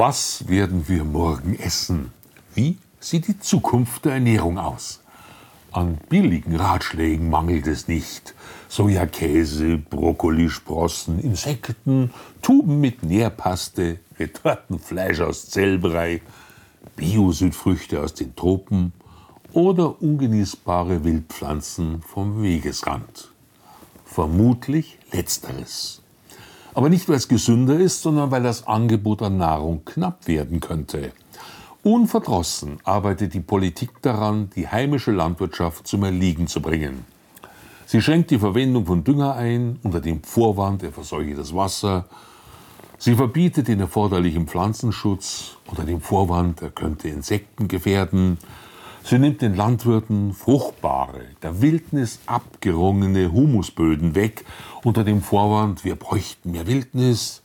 Was werden wir morgen essen? Wie sieht die Zukunft der Ernährung aus? An billigen Ratschlägen mangelt es nicht. Sojakäse, Brokkolisprossen, Insekten, Tuben mit Nährpaste, Retortenfleisch aus Zellbrei, Bio-Südfrüchte aus den Tropen oder ungenießbare Wildpflanzen vom Wegesrand. Vermutlich letzteres. Aber nicht, weil es gesünder ist, sondern weil das Angebot an Nahrung knapp werden könnte. Unverdrossen arbeitet die Politik daran, die heimische Landwirtschaft zum Erliegen zu bringen. Sie schränkt die Verwendung von Dünger ein, unter dem Vorwand, er verseuche das Wasser. Sie verbietet den erforderlichen Pflanzenschutz, unter dem Vorwand, er könnte Insekten gefährden. Sie nimmt den Landwirten fruchtbare, der Wildnis abgerungene Humusböden weg, unter dem Vorwand, wir bräuchten mehr Wildnis.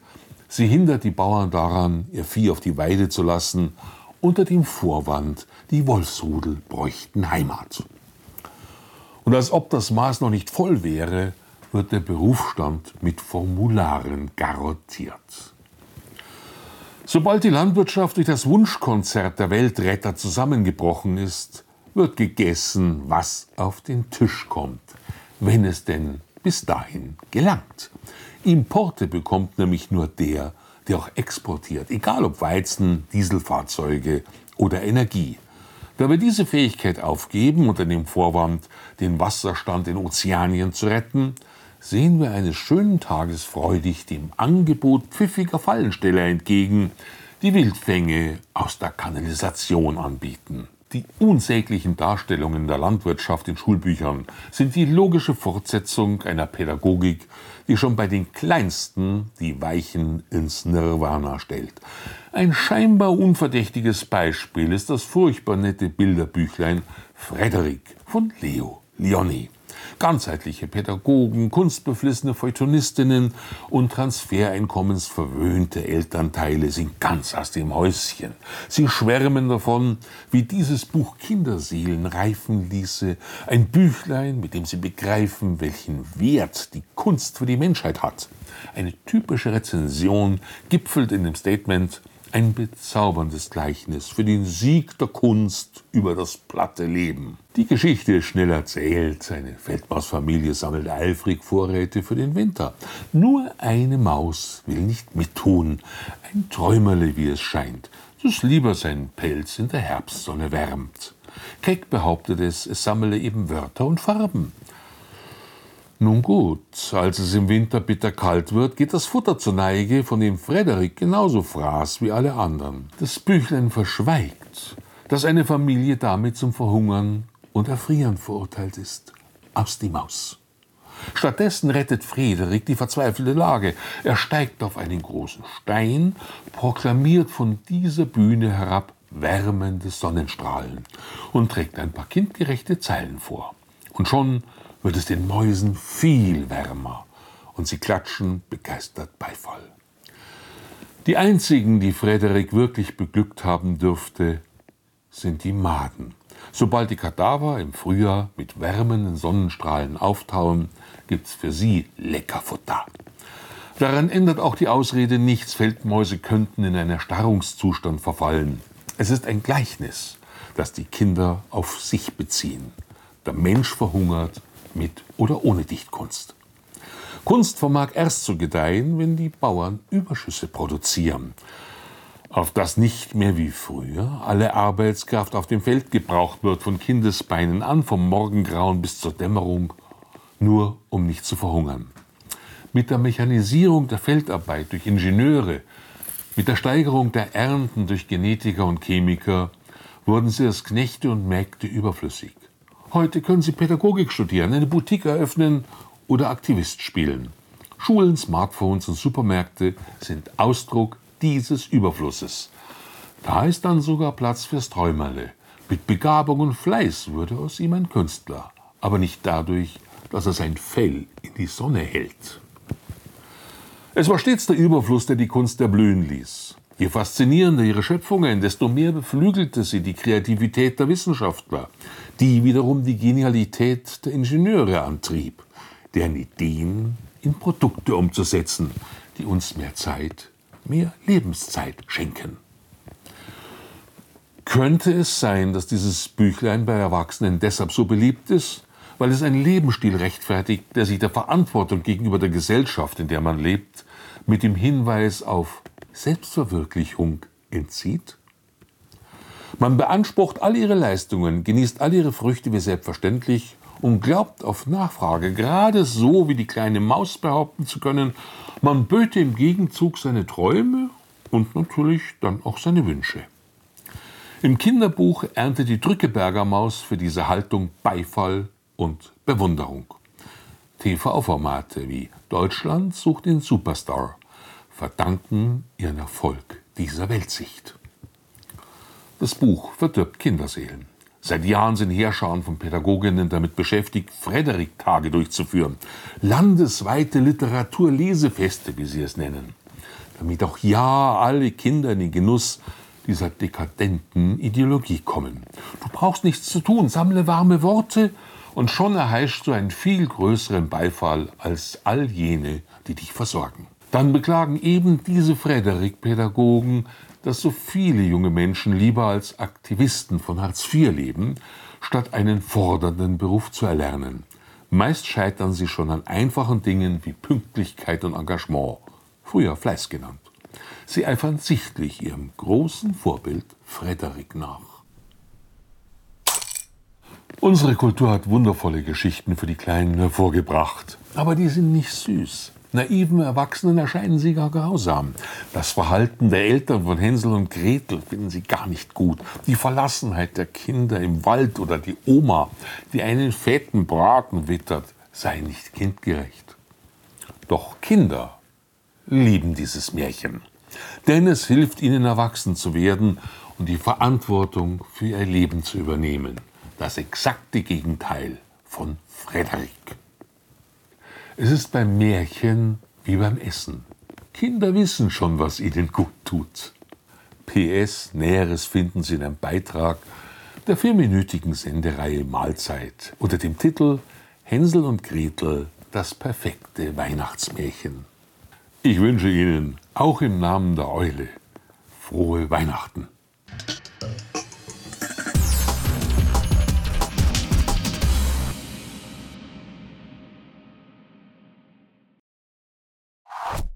Sie hindert die Bauern daran, ihr Vieh auf die Weide zu lassen, unter dem Vorwand, die Wolfsrudel bräuchten Heimat. Und als ob das Maß noch nicht voll wäre, wird der Berufsstand mit Formularen garottiert. Sobald die Landwirtschaft durch das Wunschkonzert der Weltretter zusammengebrochen ist, wird gegessen, was auf den Tisch kommt, wenn es denn bis dahin gelangt. Importe bekommt nämlich nur der, der auch exportiert, egal ob Weizen, Dieselfahrzeuge oder Energie. Da wir diese Fähigkeit aufgeben unter dem Vorwand, den Wasserstand in Ozeanien zu retten, sehen wir eines schönen Tages freudig dem Angebot pfiffiger Fallensteller entgegen, die Wildfänge aus der Kanalisation anbieten. Die unsäglichen Darstellungen der Landwirtschaft in Schulbüchern sind die logische Fortsetzung einer Pädagogik, die schon bei den Kleinsten die Weichen ins Nirvana stellt. Ein scheinbar unverdächtiges Beispiel ist das furchtbar nette Bilderbüchlein Frederik von Leo Lionni ganzheitliche Pädagogen, kunstbeflissene Feuilletonistinnen und transfereinkommensverwöhnte Elternteile sind ganz aus dem Häuschen. Sie schwärmen davon, wie dieses Buch Kinderseelen reifen ließe, ein Büchlein, mit dem sie begreifen, welchen Wert die Kunst für die Menschheit hat. Eine typische Rezension gipfelt in dem Statement ein bezauberndes Gleichnis für den Sieg der Kunst über das platte Leben. Die Geschichte ist schnell erzählt. Eine Feldmausfamilie sammelt eifrig Vorräte für den Winter. Nur eine Maus will nicht mittun. Ein Träumerle, wie es scheint, das lieber seinen Pelz in der Herbstsonne wärmt. Keck behauptet es, es sammle eben Wörter und Farben. Nun gut, als es im Winter bitter kalt wird, geht das Futter zur Neige, von dem Frederik genauso fraß wie alle anderen. Das Büchlein verschweigt, dass eine Familie damit zum Verhungern und Erfrieren verurteilt ist. Aus die Maus. Stattdessen rettet Frederik die verzweifelte Lage. Er steigt auf einen großen Stein, proklamiert von dieser Bühne herab wärmende Sonnenstrahlen und trägt ein paar kindgerechte Zeilen vor. Und schon wird es den Mäusen viel wärmer und sie klatschen begeistert Beifall. Die einzigen, die Frederik wirklich beglückt haben dürfte, sind die Maden. Sobald die Kadaver im Frühjahr mit wärmenden Sonnenstrahlen auftauen, gibt's für sie Leckerfutter. Daran ändert auch die Ausrede nichts, Feldmäuse könnten in einen Erstarrungszustand verfallen. Es ist ein Gleichnis, das die Kinder auf sich beziehen. Der Mensch verhungert mit oder ohne Dichtkunst. Kunst vermag erst zu gedeihen, wenn die Bauern Überschüsse produzieren, auf das nicht mehr wie früher alle Arbeitskraft auf dem Feld gebraucht wird, von Kindesbeinen an, vom Morgengrauen bis zur Dämmerung, nur um nicht zu verhungern. Mit der Mechanisierung der Feldarbeit durch Ingenieure, mit der Steigerung der Ernten durch Genetiker und Chemiker wurden sie als Knechte und Mägde überflüssig. Heute können Sie Pädagogik studieren, eine Boutique eröffnen oder Aktivist spielen. Schulen, Smartphones und Supermärkte sind Ausdruck dieses Überflusses. Da ist dann sogar Platz fürs Träumerle. Mit Begabung und Fleiß würde aus ihm ein Künstler, aber nicht dadurch, dass er sein Fell in die Sonne hält. Es war stets der Überfluss, der die Kunst erblühen ließ. Je faszinierender ihre Schöpfungen, desto mehr beflügelte sie die Kreativität der Wissenschaftler, die wiederum die Genialität der Ingenieure antrieb, deren Ideen in Produkte umzusetzen, die uns mehr Zeit, mehr Lebenszeit schenken. Könnte es sein, dass dieses Büchlein bei Erwachsenen deshalb so beliebt ist, weil es einen Lebensstil rechtfertigt, der sich der Verantwortung gegenüber der Gesellschaft, in der man lebt, mit dem Hinweis auf Selbstverwirklichung entzieht? Man beansprucht all ihre Leistungen, genießt all ihre Früchte wie selbstverständlich und glaubt auf Nachfrage, gerade so wie die kleine Maus behaupten zu können, man böte im Gegenzug seine Träume und natürlich dann auch seine Wünsche. Im Kinderbuch erntet die Drückeberger Maus für diese Haltung Beifall und Bewunderung. TV-Formate wie Deutschland sucht den Superstar verdanken ihren Erfolg dieser Weltsicht. Das Buch verdirbt Kinderseelen. Seit Jahren sind Heerscharen von Pädagoginnen damit beschäftigt, Frederik-Tage durchzuführen. Landesweite Literaturlesefeste, wie sie es nennen. Damit auch ja alle Kinder in den Genuss dieser dekadenten Ideologie kommen. Du brauchst nichts zu tun, sammle warme Worte und schon erheischst du einen viel größeren Beifall als all jene, die dich versorgen. Dann beklagen eben diese Frederik-Pädagogen, dass so viele junge Menschen lieber als Aktivisten von Hartz IV leben, statt einen fordernden Beruf zu erlernen. Meist scheitern sie schon an einfachen Dingen wie Pünktlichkeit und Engagement, früher Fleiß genannt. Sie eifern sichtlich ihrem großen Vorbild Frederik nach. Unsere Kultur hat wundervolle Geschichten für die Kleinen hervorgebracht, aber die sind nicht süß. Naiven Erwachsenen erscheinen sie gar grausam. Das Verhalten der Eltern von Hänsel und Gretel finden sie gar nicht gut. Die Verlassenheit der Kinder im Wald oder die Oma, die einen fetten Braten wittert, sei nicht kindgerecht. Doch Kinder lieben dieses Märchen. Denn es hilft ihnen, erwachsen zu werden und die Verantwortung für ihr Leben zu übernehmen. Das exakte Gegenteil von Frederik. Es ist beim Märchen wie beim Essen. Kinder wissen schon, was ihnen gut tut. PS, Näheres finden Sie in einem Beitrag der vierminütigen Sendereihe Mahlzeit unter dem Titel Hänsel und Gretel, das perfekte Weihnachtsmärchen. Ich wünsche Ihnen auch im Namen der Eule frohe Weihnachten.